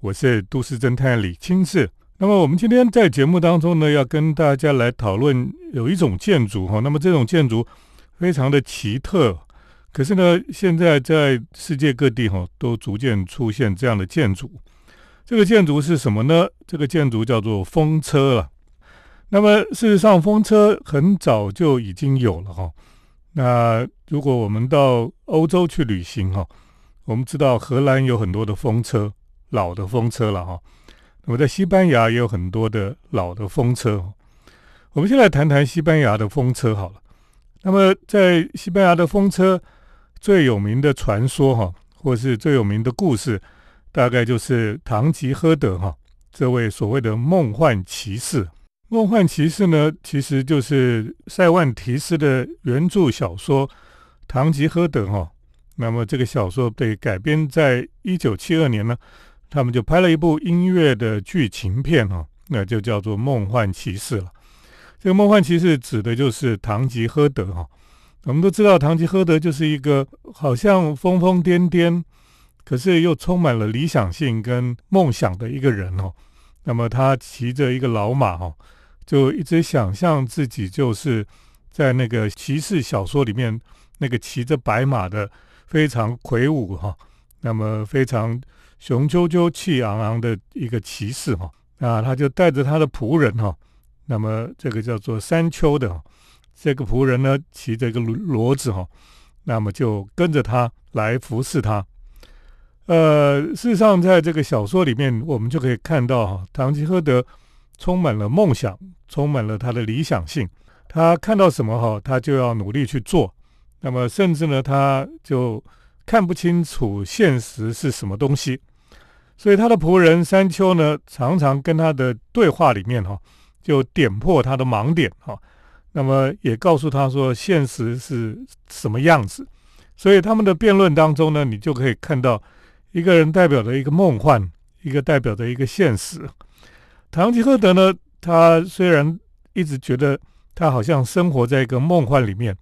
我是都市侦探李清志。那么我们今天在节目当中呢，要跟大家来讨论有一种建筑哈，那么这种建筑非常的奇特，可是呢，现在在世界各地哈都逐渐出现这样的建筑。这个建筑是什么呢？这个建筑叫做风车了。那么事实上，风车很早就已经有了哈。那如果我们到欧洲去旅行哈，我们知道荷兰有很多的风车，老的风车了哈。那么在西班牙也有很多的老的风车。我们先来谈谈西班牙的风车好了。那么在西班牙的风车最有名的传说哈，或是最有名的故事，大概就是堂吉诃德哈这位所谓的梦幻骑士。梦幻骑士呢，其实就是塞万提斯的原著小说《堂吉诃德》哈。那么这个小说被改编在一九七二年呢。他们就拍了一部音乐的剧情片哦，那就叫做《梦幻骑士》了。这个梦幻骑士指的就是堂吉诃德哈。我们都知道，堂吉诃德就是一个好像疯疯癫癫，可是又充满了理想性跟梦想的一个人哦。那么他骑着一个老马哈，就一直想象自己就是在那个骑士小说里面那个骑着白马的非常魁梧哈，那么非常。雄赳赳、气昂昂的一个骑士哈，啊，他就带着他的仆人哈，那么这个叫做山丘的这个仆人呢，骑着一个骡子哈，那么就跟着他来服侍他。呃，事实上，在这个小说里面，我们就可以看到哈，唐吉诃德充满了梦想，充满了他的理想性。他看到什么哈，他就要努力去做。那么，甚至呢，他就看不清楚现实是什么东西。所以他的仆人山丘呢，常常跟他的对话里面哈，就点破他的盲点哈。那么也告诉他说，现实是什么样子。所以他们的辩论当中呢，你就可以看到一个人代表着一个梦幻，一个代表着一个现实。堂吉诃德呢，他虽然一直觉得他好像生活在一个梦幻里面，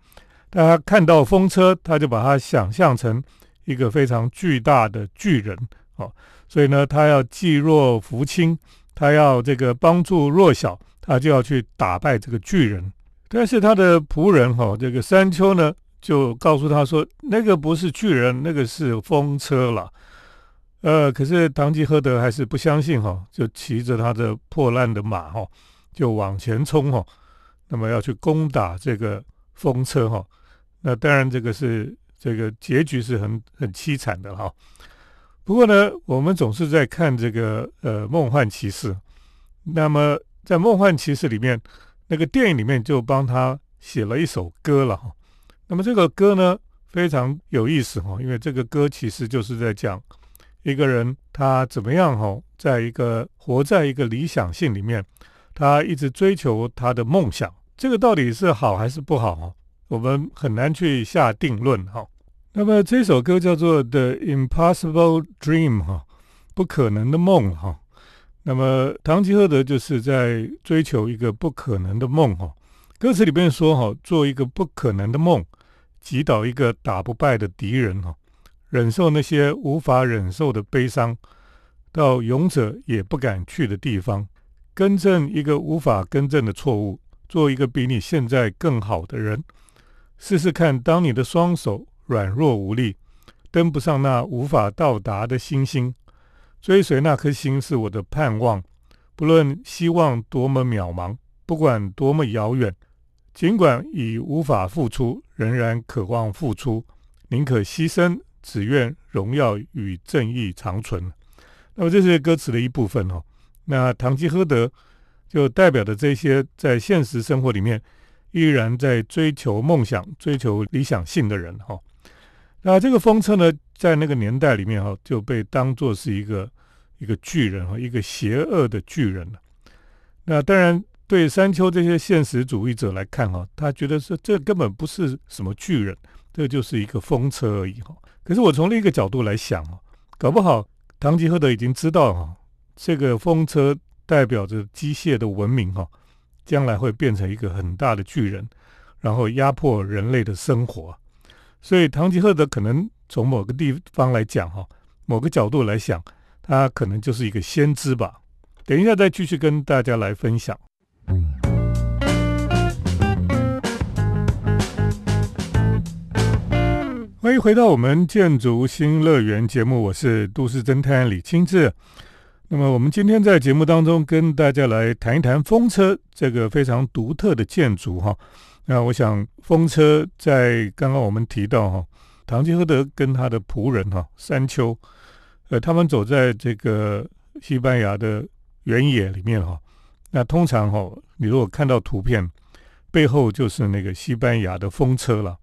但他看到风车，他就把它想象成一个非常巨大的巨人哦。所以呢，他要济弱扶倾，他要这个帮助弱小，他就要去打败这个巨人。但是他的仆人哈，这个山丘呢，就告诉他说，那个不是巨人，那个是风车了。呃，可是堂吉诃德还是不相信哈，就骑着他的破烂的马哈，就往前冲哈，那么要去攻打这个风车哈。那当然，这个是这个结局是很很凄惨的哈。不过呢，我们总是在看这个呃《梦幻骑士》，那么在《梦幻骑士》里面，那个电影里面就帮他写了一首歌了哈。那么这个歌呢非常有意思哈，因为这个歌其实就是在讲一个人他怎么样哈，在一个活在一个理想性里面，他一直追求他的梦想，这个到底是好还是不好哈？我们很难去下定论哈。那么这首歌叫做《The Impossible Dream》哈，不可能的梦哈。那么堂吉诃德就是在追求一个不可能的梦哈。歌词里面说哈，做一个不可能的梦，击倒一个打不败的敌人哈，忍受那些无法忍受的悲伤，到勇者也不敢去的地方，更正一个无法更正的错误，做一个比你现在更好的人，试试看，当你的双手。软弱无力，登不上那无法到达的星星，追随那颗星是我的盼望。不论希望多么渺茫，不管多么遥远，尽管已无法付出，仍然渴望付出，宁可牺牲，只愿荣耀与正义长存。那么这是歌词的一部分哦。那堂吉诃德就代表的这些在现实生活里面依然在追求梦想、追求理想性的人哈。那这个风车呢，在那个年代里面哈，就被当作是一个一个巨人哈，一个邪恶的巨人。那当然，对山丘这些现实主义者来看哈，他觉得是这根本不是什么巨人，这就是一个风车而已哈。可是我从另一个角度来想哦，搞不好堂吉诃德已经知道哈，这个风车代表着机械的文明哈，将来会变成一个很大的巨人，然后压迫人类的生活。所以，唐吉诃德可能从某个地方来讲，哈，某个角度来想，他可能就是一个先知吧。等一下再继续跟大家来分享。欢迎回到我们建筑新乐园节目，我是都市侦探李清志。那么我们今天在节目当中跟大家来谈一谈风车这个非常独特的建筑哈。那我想风车在刚刚我们提到哈，唐吉诃德跟他的仆人哈山丘，呃，他们走在这个西班牙的原野里面哈。那通常哈，你如果看到图片，背后就是那个西班牙的风车了。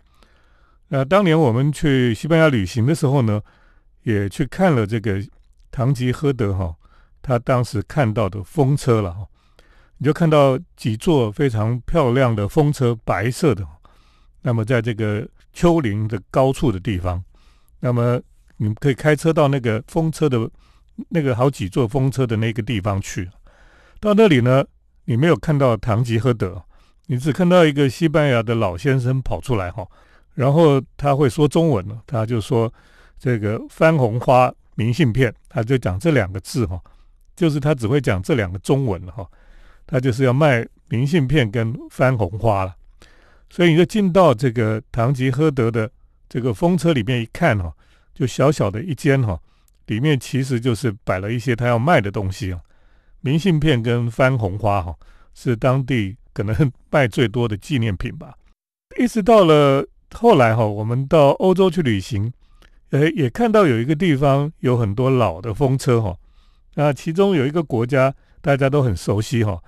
那当年我们去西班牙旅行的时候呢，也去看了这个唐吉诃德哈，他当时看到的风车了哈，你就看到几座非常漂亮的风车，白色的，那么在这个丘陵的高处的地方，那么你们可以开车到那个风车的那个好几座风车的那个地方去，到那里呢，你没有看到唐吉诃德，你只看到一个西班牙的老先生跑出来哈。然后他会说中文了，他就说这个番红花明信片，他就讲这两个字哈，就是他只会讲这两个中文了哈，他就是要卖明信片跟番红花了，所以你就进到这个唐吉诃德的这个风车里面一看哈，就小小的一间哈，里面其实就是摆了一些他要卖的东西啊，明信片跟番红花哈，是当地可能卖最多的纪念品吧，一直到了。后来哈，我们到欧洲去旅行，呃，也看到有一个地方有很多老的风车哈。那其中有一个国家大家都很熟悉哈，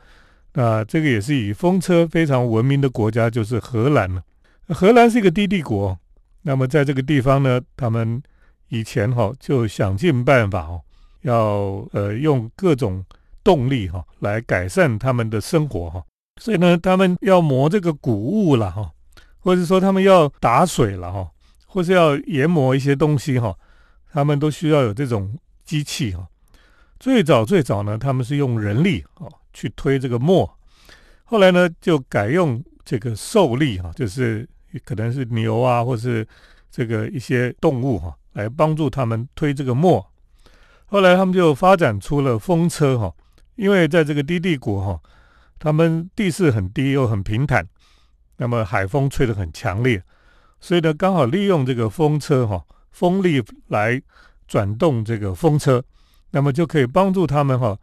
那这个也是以风车非常闻名的国家，就是荷兰了。荷兰是一个低地国，那么在这个地方呢，他们以前哈就想尽办法哦，要呃用各种动力哈来改善他们的生活哈，所以呢，他们要磨这个谷物了哈。或者说他们要打水了哈，或是要研磨一些东西哈，他们都需要有这种机器哈。最早最早呢，他们是用人力哦去推这个磨，后来呢就改用这个兽力哈，就是可能是牛啊，或是这个一些动物哈，来帮助他们推这个磨。后来他们就发展出了风车哈，因为在这个低地国哈，他们地势很低又很平坦。那么海风吹得很强烈，所以呢，刚好利用这个风车哈，风力来转动这个风车，那么就可以帮助他们哈，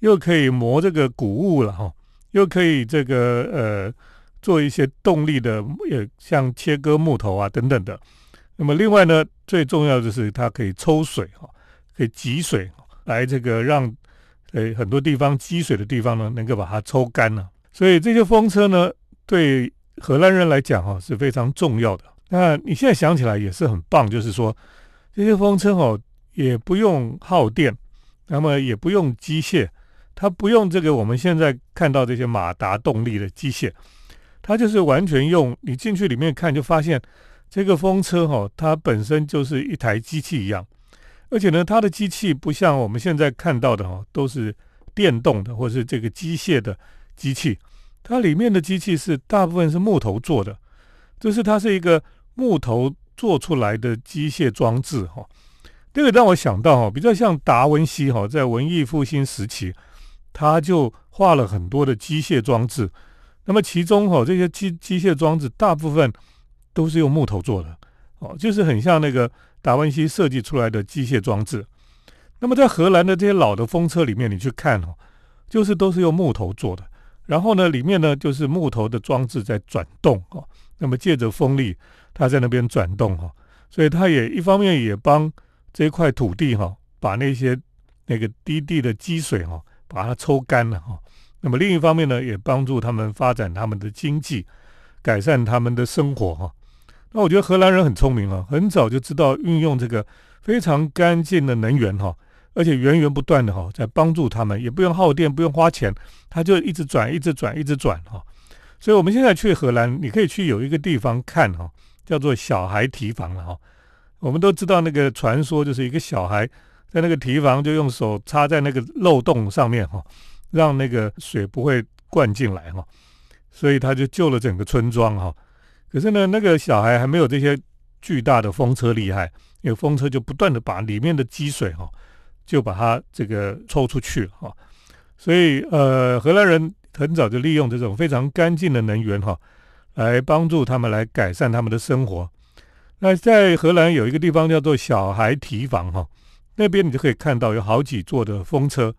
又可以磨这个谷物了哈，又可以这个呃做一些动力的，也像切割木头啊等等的。那么另外呢，最重要的是它可以抽水哈，可以集水来这个让呃很多地方积水的地方呢，能够把它抽干了。所以这些风车呢，对荷兰人来讲哈是非常重要的。那你现在想起来也是很棒，就是说这些风车哦也不用耗电，那么也不用机械，它不用这个我们现在看到这些马达动力的机械，它就是完全用你进去里面看就发现这个风车哈它本身就是一台机器一样，而且呢它的机器不像我们现在看到的哈都是电动的或是这个机械的机器。它里面的机器是大部分是木头做的，就是它是一个木头做出来的机械装置哈。这个让我想到哈，比较像达文西哈，在文艺复兴时期，他就画了很多的机械装置。那么其中哈，这些机机械装置大部分都是用木头做的哦，就是很像那个达文西设计出来的机械装置。那么在荷兰的这些老的风车里面，你去看哦，就是都是用木头做的。然后呢，里面呢就是木头的装置在转动哈，那么借着风力，它在那边转动哈，所以它也一方面也帮这一块土地哈，把那些那个低地的积水哈，把它抽干了哈。那么另一方面呢，也帮助他们发展他们的经济，改善他们的生活哈。那我觉得荷兰人很聪明啊，很早就知道运用这个非常干净的能源哈。而且源源不断的哈，在帮助他们，也不用耗电，不用花钱，他就一直转，一直转，一直转哈。所以，我们现在去荷兰，你可以去有一个地方看哈，叫做小孩提防了哈。我们都知道那个传说，就是一个小孩在那个提防，就用手插在那个漏洞上面哈，让那个水不会灌进来哈。所以他就救了整个村庄哈。可是呢，那个小孩还没有这些巨大的风车厉害，因为风车就不断的把里面的积水哈。就把它这个抽出去哈。所以呃，荷兰人很早就利用这种非常干净的能源哈，来帮助他们来改善他们的生活。那在荷兰有一个地方叫做小孩提防哈，那边你就可以看到有好几座的风车。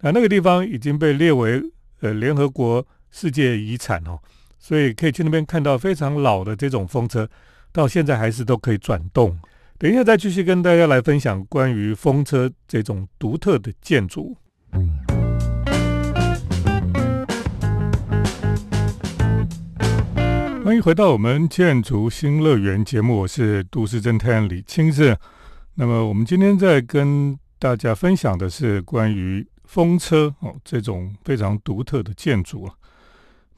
那那个地方已经被列为呃联合国世界遗产哦，所以可以去那边看到非常老的这种风车，到现在还是都可以转动。等一下再继续跟大家来分享关于风车这种独特的建筑。欢迎回到我们建筑新乐园节目，我是都市侦探李清志。那么我们今天在跟大家分享的是关于风车哦这种非常独特的建筑啊。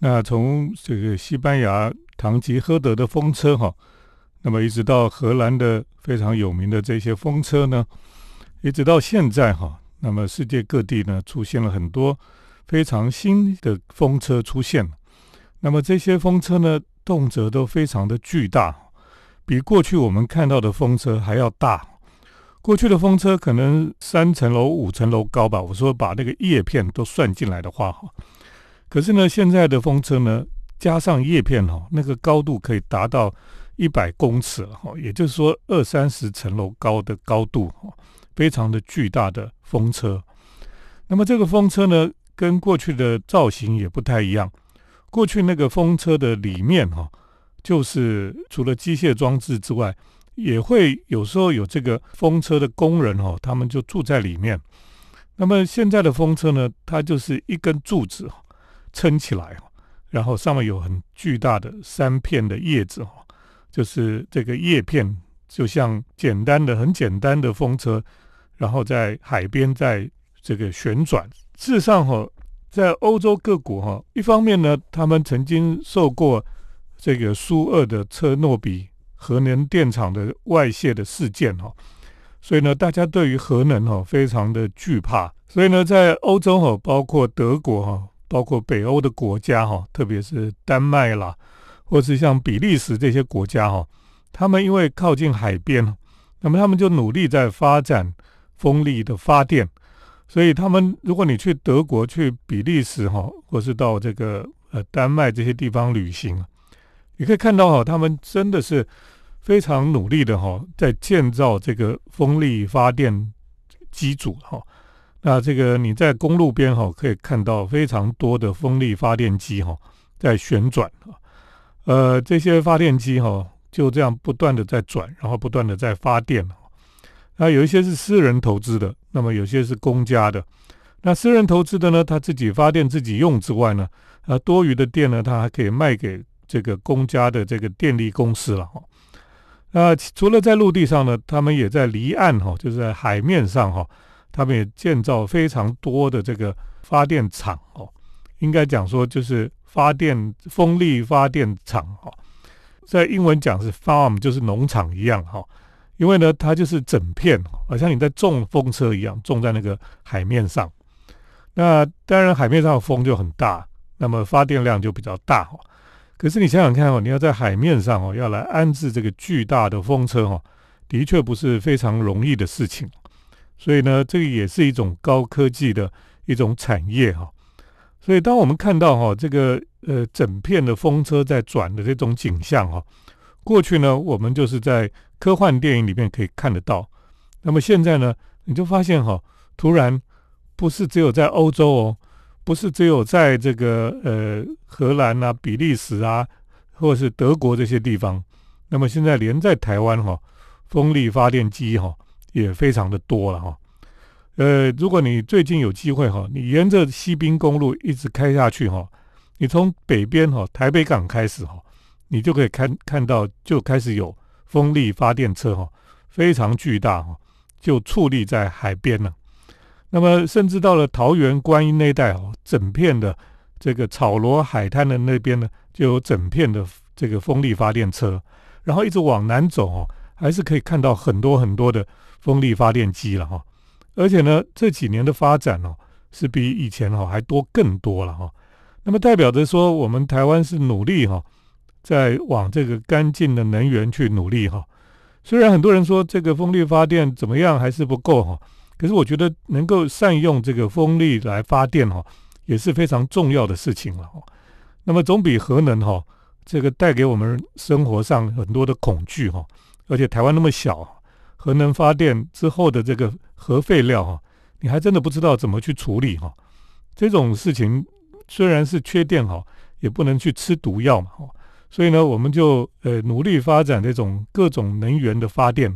那从这个西班牙唐吉诃德的风车哈，那么一直到荷兰的非常有名的这些风车呢，一直到现在哈，那么世界各地呢出现了很多非常新的风车出现那么这些风车呢？动辄都非常的巨大，比过去我们看到的风车还要大。过去的风车可能三层楼、五层楼高吧。我说把那个叶片都算进来的话，哈。可是呢，现在的风车呢，加上叶片哈，那个高度可以达到一百公尺了哈。也就是说，二三十层楼高的高度哈，非常的巨大的风车。那么这个风车呢，跟过去的造型也不太一样。过去那个风车的里面哈，就是除了机械装置之外，也会有时候有这个风车的工人哈，他们就住在里面。那么现在的风车呢，它就是一根柱子撑起来，然后上面有很巨大的三片的叶子哈，就是这个叶片就像简单的、很简单的风车，然后在海边在这个旋转。事实上哈。在欧洲各国哈，一方面呢，他们曾经受过这个苏俄的车诺比核能电厂的外泄的事件哈，所以呢，大家对于核能哈非常的惧怕。所以呢，在欧洲哈，包括德国哈，包括北欧的国家哈，特别是丹麦啦，或是像比利时这些国家哈，他们因为靠近海边，那么他们就努力在发展风力的发电。所以他们，如果你去德国、去比利时哈，或是到这个呃丹麦这些地方旅行，你可以看到哈，他们真的是非常努力的哈，在建造这个风力发电机组哈。那这个你在公路边哈，可以看到非常多的风力发电机哈在旋转啊。呃，这些发电机哈就这样不断的在转，然后不断的在发电。那有一些是私人投资的，那么有些是公家的。那私人投资的呢，他自己发电自己用之外呢，啊，多余的电呢，他还可以卖给这个公家的这个电力公司了哈。那除了在陆地上呢，他们也在离岸哈，就是在海面上哈，他们也建造非常多的这个发电厂哦。应该讲说就是发电风力发电厂哈，在英文讲是 farm，就是农场一样哈。因为呢，它就是整片，好像你在种风车一样，种在那个海面上。那当然，海面上的风就很大，那么发电量就比较大哈。可是你想想看哦，你要在海面上哦，要来安置这个巨大的风车哈，的确不是非常容易的事情。所以呢，这个也是一种高科技的一种产业哈。所以当我们看到哈这个呃整片的风车在转的这种景象哈。过去呢，我们就是在科幻电影里面可以看得到。那么现在呢，你就发现哈，突然不是只有在欧洲哦，不是只有在这个呃荷兰啊、比利时啊，或者是德国这些地方。那么现在连在台湾哈，风力发电机哈也非常的多了哈。呃，如果你最近有机会哈，你沿着西滨公路一直开下去哈，你从北边哈台北港开始哈。你就可以看看到，就开始有风力发电车哈，非常巨大哈，就矗立在海边了。那么，甚至到了桃园观音那一带哦，整片的这个草罗海滩的那边呢，就有整片的这个风力发电车。然后一直往南走哦，还是可以看到很多很多的风力发电机了哈。而且呢，这几年的发展哦，是比以前哦还多更多了哈。那么代表着说，我们台湾是努力哈。在往这个干净的能源去努力哈，虽然很多人说这个风力发电怎么样还是不够哈，可是我觉得能够善用这个风力来发电哈，也是非常重要的事情了。那么总比核能哈这个带给我们生活上很多的恐惧哈，而且台湾那么小，核能发电之后的这个核废料哈，你还真的不知道怎么去处理哈。这种事情虽然是缺电哈，也不能去吃毒药嘛哈。所以呢，我们就呃努力发展这种各种能源的发电。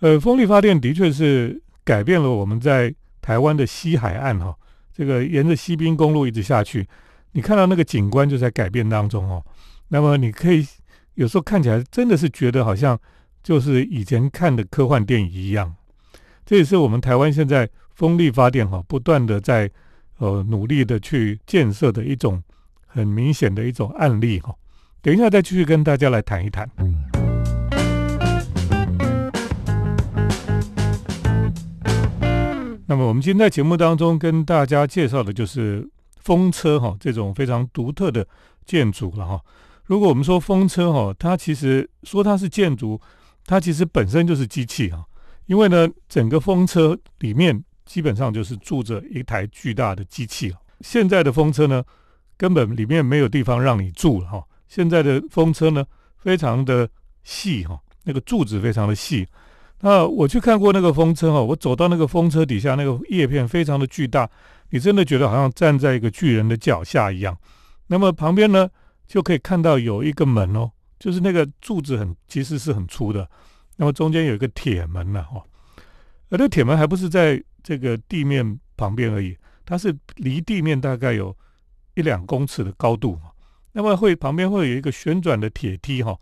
呃，风力发电的确是改变了我们在台湾的西海岸哈，这个沿着西滨公路一直下去，你看到那个景观就在改变当中哦。那么你可以有时候看起来真的是觉得好像就是以前看的科幻电影一样。这也是我们台湾现在风力发电哈，不断的在呃努力的去建设的一种很明显的一种案例哈。等一下再继续跟大家来谈一谈。那么我们今天在节目当中跟大家介绍的就是风车哈，这种非常独特的建筑了哈。如果我们说风车哈，它其实说它是建筑，它其实本身就是机器哈。因为呢，整个风车里面基本上就是住着一台巨大的机器现在的风车呢，根本里面没有地方让你住了哈。现在的风车呢，非常的细哈，那个柱子非常的细。那我去看过那个风车哈，我走到那个风车底下，那个叶片非常的巨大，你真的觉得好像站在一个巨人的脚下一样。那么旁边呢，就可以看到有一个门哦，就是那个柱子很其实是很粗的，那么中间有一个铁门呢哈，而这铁门还不是在这个地面旁边而已，它是离地面大概有一两公尺的高度嘛。那么会旁边会有一个旋转的铁梯哈，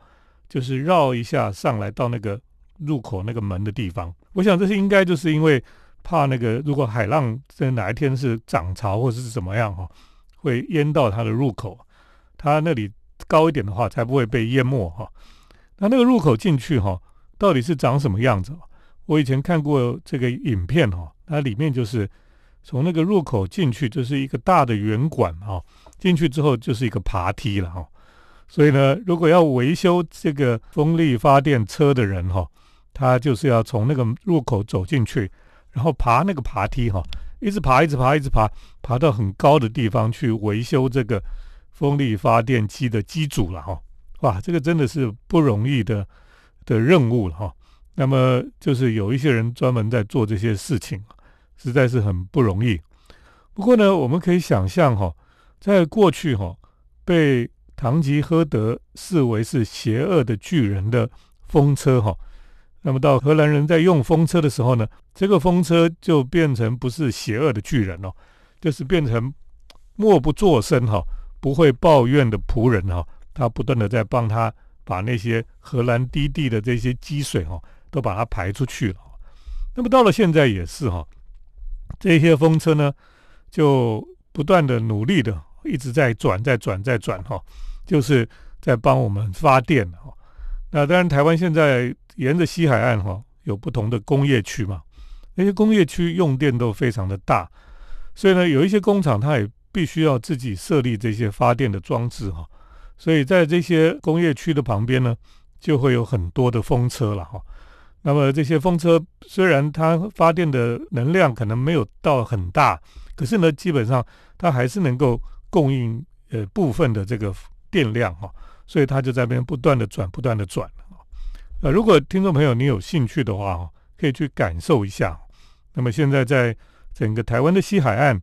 就是绕一下上来到那个入口那个门的地方。我想这是应该就是因为怕那个如果海浪在哪一天是涨潮或者是怎么样哈，会淹到它的入口，它那里高一点的话才不会被淹没哈。那那个入口进去哈，到底是长什么样子？我以前看过这个影片哈，它里面就是从那个入口进去就是一个大的圆管哈。进去之后就是一个爬梯了哈，所以呢，如果要维修这个风力发电车的人哈，他就是要从那个入口走进去，然后爬那个爬梯哈，一直爬，一直爬，一直爬，爬到很高的地方去维修这个风力发电机的机组了哈。哇，这个真的是不容易的的任务了哈。那么就是有一些人专门在做这些事情，实在是很不容易。不过呢，我们可以想象哈。在过去，哈，被堂吉诃德视为是邪恶的巨人的风车，哈，那么到荷兰人在用风车的时候呢，这个风车就变成不是邪恶的巨人哦，就是变成默不作声，哈，不会抱怨的仆人，哈，他不断的在帮他把那些荷兰低地的这些积水，哈，都把它排出去了。那么到了现在也是，哈，这些风车呢，就不断的努力的。一直在转，在转，在转哈，就是在帮我们发电哈。那当然，台湾现在沿着西海岸哈，有不同的工业区嘛，那些工业区用电都非常的大，所以呢，有一些工厂它也必须要自己设立这些发电的装置哈。所以在这些工业区的旁边呢，就会有很多的风车了哈。那么这些风车虽然它发电的能量可能没有到很大，可是呢，基本上它还是能够。供应呃部分的这个电量哈，所以它就在那边不断的转，不断的转啊。呃，如果听众朋友你有兴趣的话哈，可以去感受一下。那么现在在整个台湾的西海岸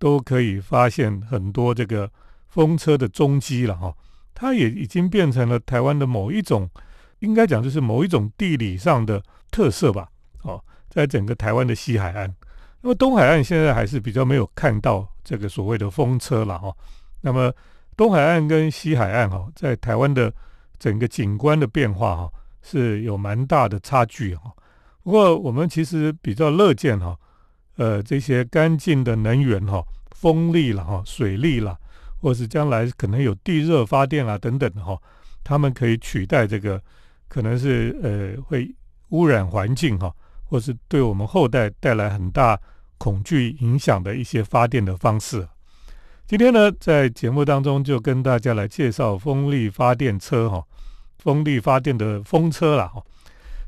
都可以发现很多这个风车的踪迹了哈。它也已经变成了台湾的某一种，应该讲就是某一种地理上的特色吧。哦，在整个台湾的西海岸。那么东海岸现在还是比较没有看到这个所谓的风车了哈。那么东海岸跟西海岸哈，在台湾的整个景观的变化哈，是有蛮大的差距哈。不过我们其实比较乐见哈，呃，这些干净的能源哈，风力了哈，水力了，或是将来可能有地热发电啊等等的哈，他们可以取代这个可能是呃会污染环境哈，或是对我们后代带来很大。恐惧影响的一些发电的方式。今天呢，在节目当中就跟大家来介绍风力发电车哈，风力发电的风车了哈。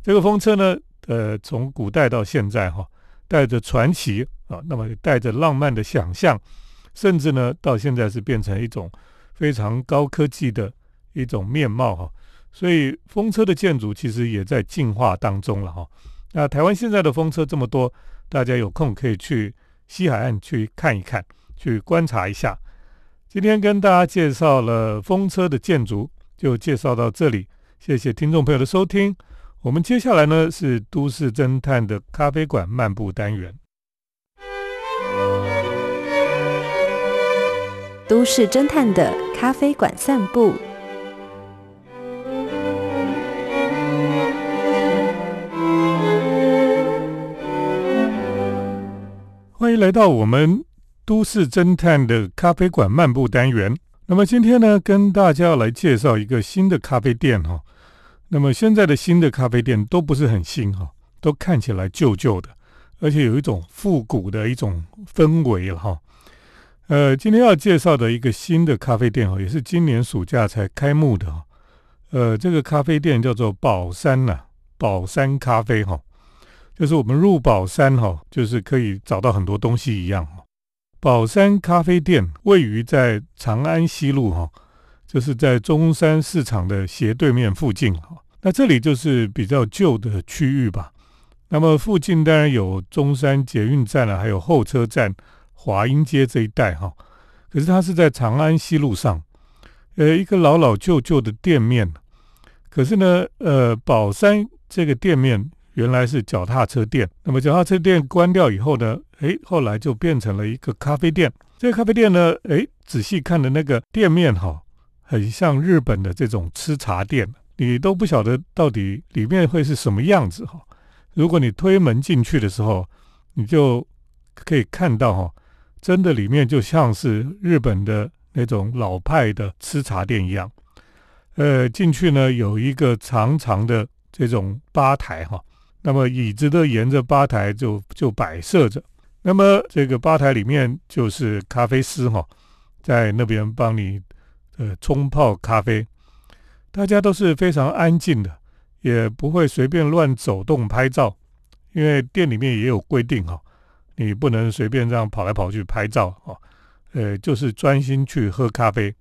这个风车呢，呃，从古代到现在哈，带着传奇啊，那么带着浪漫的想象，甚至呢，到现在是变成一种非常高科技的一种面貌哈。所以风车的建筑其实也在进化当中了哈。那台湾现在的风车这么多，大家有空可以去西海岸去看一看，去观察一下。今天跟大家介绍了风车的建筑，就介绍到这里。谢谢听众朋友的收听。我们接下来呢是都市侦探的咖啡馆漫步单元。都市侦探的咖啡馆散步。来到我们都市侦探的咖啡馆漫步单元。那么今天呢，跟大家来介绍一个新的咖啡店哈。那么现在的新的咖啡店都不是很新哈，都看起来旧旧的，而且有一种复古的一种氛围了哈。呃，今天要介绍的一个新的咖啡店哈，也是今年暑假才开幕的哈。呃，这个咖啡店叫做宝山呐，宝山咖啡哈，就是我们入宝山哈，就是可以找到很多东西一样哈。宝山咖啡店位于在长安西路哈。就是在中山市场的斜对面附近哈，那这里就是比较旧的区域吧。那么附近当然有中山捷运站了，还有候车站、华阴街这一带哈。可是它是在长安西路上，呃，一个老老旧旧的店面。可是呢，呃，宝山这个店面原来是脚踏车店，那么脚踏车店关掉以后呢，诶，后来就变成了一个咖啡店。这个咖啡店呢，诶，仔细看的那个店面哈。很像日本的这种吃茶店，你都不晓得到底里面会是什么样子哈。如果你推门进去的时候，你就可以看到哈，真的里面就像是日本的那种老派的吃茶店一样。呃，进去呢有一个长长的这种吧台哈，那么椅子都沿着吧台就就摆设着，那么这个吧台里面就是咖啡师哈，在那边帮你。呃，冲泡咖啡，大家都是非常安静的，也不会随便乱走动拍照，因为店里面也有规定哈，你不能随便这样跑来跑去拍照啊。呃，就是专心去喝咖啡，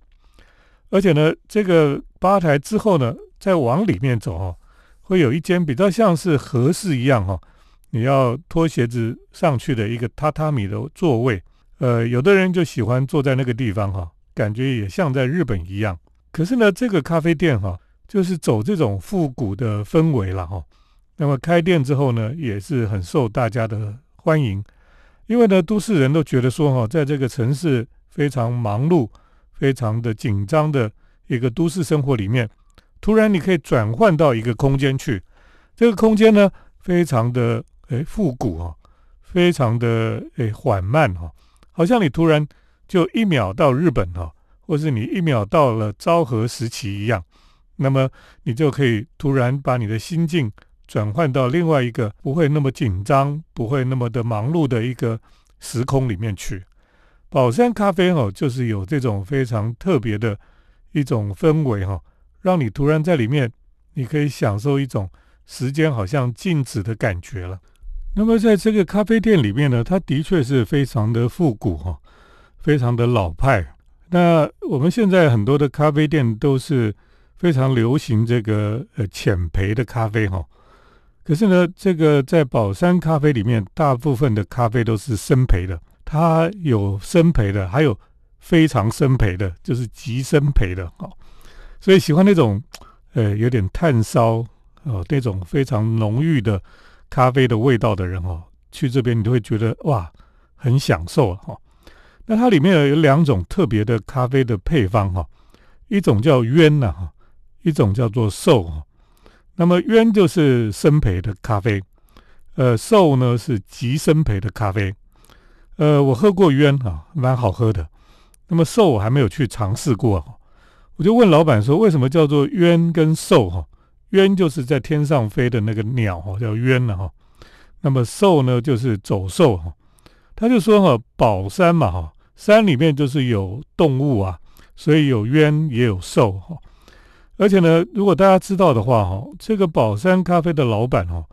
而且呢，这个吧台之后呢，再往里面走哈，会有一间比较像是和室一样哈，你要脱鞋子上去的一个榻榻米的座位。呃，有的人就喜欢坐在那个地方哈。感觉也像在日本一样，可是呢，这个咖啡店哈，就是走这种复古的氛围了哈。那么开店之后呢，也是很受大家的欢迎，因为呢，都市人都觉得说哈，在这个城市非常忙碌、非常的紧张的一个都市生活里面，突然你可以转换到一个空间去，这个空间呢，非常的诶复古哈，非常的诶缓慢哈，好像你突然。就一秒到日本哈，或是你一秒到了昭和时期一样，那么你就可以突然把你的心境转换到另外一个不会那么紧张、不会那么的忙碌的一个时空里面去。宝山咖啡哦，就是有这种非常特别的一种氛围哈，让你突然在里面，你可以享受一种时间好像静止的感觉了。那么在这个咖啡店里面呢，它的确是非常的复古哈。非常的老派。那我们现在很多的咖啡店都是非常流行这个呃浅焙的咖啡哈。可是呢，这个在宝山咖啡里面，大部分的咖啡都是深焙的。它有深焙的，还有非常深焙的，就是极深焙的哦。所以喜欢那种呃有点炭烧哦那种非常浓郁的咖啡的味道的人哦，去这边你都会觉得哇很享受哈。那它里面有有两种特别的咖啡的配方哈，一种叫渊呐哈，一种叫做寿哈。那么渊就是生培的咖啡，呃，寿呢是极生培的咖啡。呃，我喝过渊啊，蛮好喝的。那么瘦我还没有去尝试过，我就问老板说，为什么叫做渊跟兽哈？渊就是在天上飞的那个鸟哈，叫渊了哈。那么兽呢，就是走兽哈。他就说哈，宝山嘛哈。山里面就是有动物啊，所以有渊也有兽哈。而且呢，如果大家知道的话哈，这个宝山咖啡的老板哈，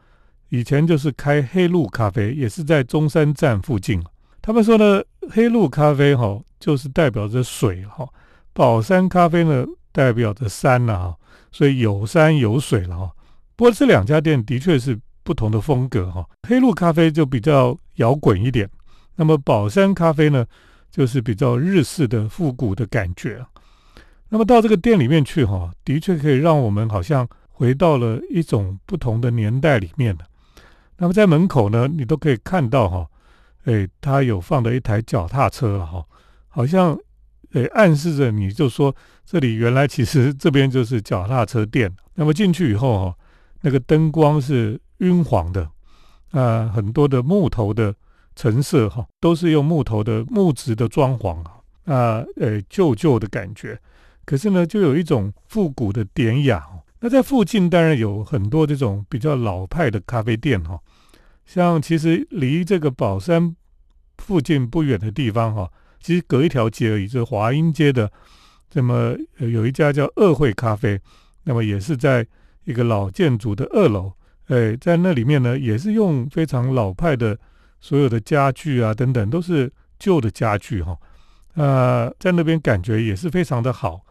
以前就是开黑鹿咖啡，也是在中山站附近。他们说呢，黑鹿咖啡哈，就是代表着水哈；宝山咖啡呢，代表着山了哈。所以有山有水了哈。不过这两家店的确是不同的风格哈。黑鹿咖啡就比较摇滚一点，那么宝山咖啡呢，就是比较日式的复古的感觉。那么到这个店里面去哈，的确可以让我们好像回到了一种不同的年代里面的。那么在门口呢，你都可以看到哈。哎，他有放的一台脚踏车哈，好像哎暗示着你就说这里原来其实 这边就是脚踏车店。那么进去以后哈，那个灯光是晕黄的啊，很多的木头的陈设哈，都是用木头的木质的装潢啊啊，呃旧旧的感觉。可是呢，就有一种复古的典雅。那在附近当然有很多这种比较老派的咖啡店哈。像其实离这个宝山附近不远的地方哈，其实隔一条街而已，就是华阴街的，这么有一家叫二会咖啡，那么也是在一个老建筑的二楼，哎，在那里面呢，也是用非常老派的所有的家具啊等等，都是旧的家具哈，啊，在那边感觉也是非常的好，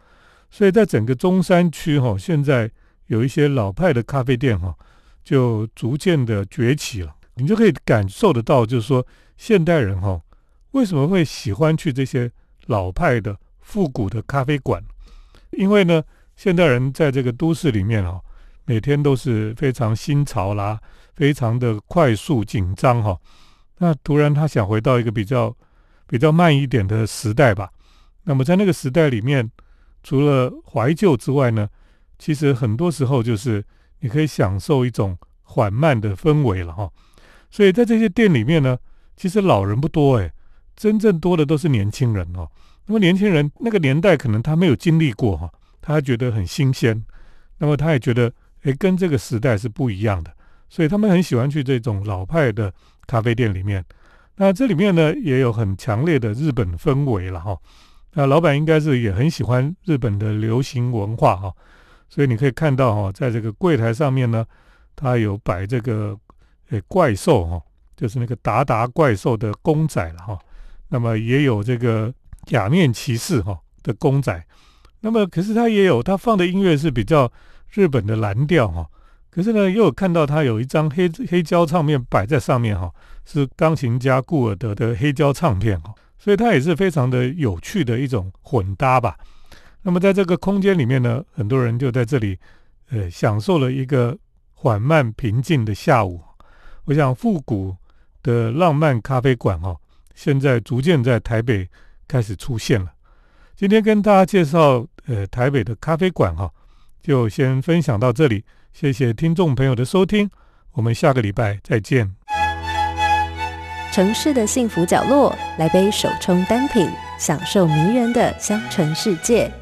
所以在整个中山区哈，现在有一些老派的咖啡店哈，就逐渐的崛起了。你就可以感受得到，就是说现代人哈为什么会喜欢去这些老派的复古的咖啡馆？因为呢，现代人在这个都市里面哈，每天都是非常新潮啦，非常的快速紧张哈。那突然他想回到一个比较比较慢一点的时代吧。那么在那个时代里面，除了怀旧之外呢，其实很多时候就是你可以享受一种缓慢的氛围了哈。所以在这些店里面呢，其实老人不多诶，真正多的都是年轻人哦。那么年轻人那个年代可能他没有经历过哈，他觉得很新鲜，那么他也觉得诶跟这个时代是不一样的，所以他们很喜欢去这种老派的咖啡店里面。那这里面呢也有很强烈的日本氛围了哈。那老板应该是也很喜欢日本的流行文化哈，所以你可以看到哈，在这个柜台上面呢，他有摆这个。诶，怪兽哈，就是那个达达怪兽的公仔了哈。那么也有这个假面骑士哈的公仔。那么可是他也有他放的音乐是比较日本的蓝调哈。可是呢，又有看到他有一张黑黑胶唱片摆在上面哈，是钢琴家顾尔德的黑胶唱片哈。所以它也是非常的有趣的一种混搭吧。那么在这个空间里面呢，很多人就在这里呃享受了一个缓慢平静的下午。我想复古的浪漫咖啡馆哈，现在逐渐在台北开始出现了。今天跟大家介绍呃台北的咖啡馆哈，就先分享到这里。谢谢听众朋友的收听，我们下个礼拜再见。城市的幸福角落，来杯手冲单品，享受迷人的香醇世界。